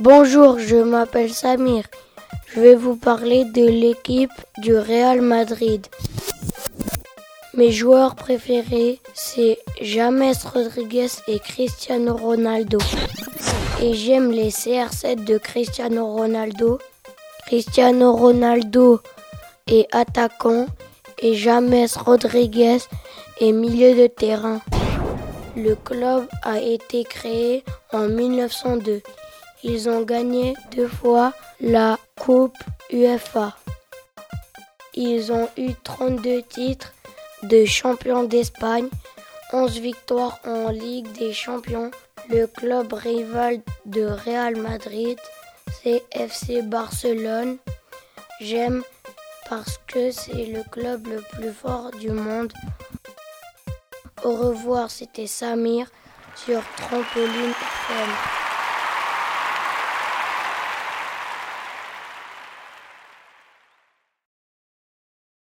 Bonjour, je m'appelle Samir. Je vais vous parler de l'équipe du Real Madrid. Mes joueurs préférés, c'est James Rodriguez et Cristiano Ronaldo. Et j'aime les CR7 de Cristiano Ronaldo. Cristiano Ronaldo est attaquant et James Rodriguez est milieu de terrain. Le club a été créé en 1902. Ils ont gagné deux fois la Coupe UEFA. Ils ont eu 32 titres de champion d'Espagne, 11 victoires en Ligue des champions. Le club rival de Real Madrid, c'est FC Barcelone. J'aime parce que c'est le club le plus fort du monde. Au revoir, c'était Samir sur Trampoline FM.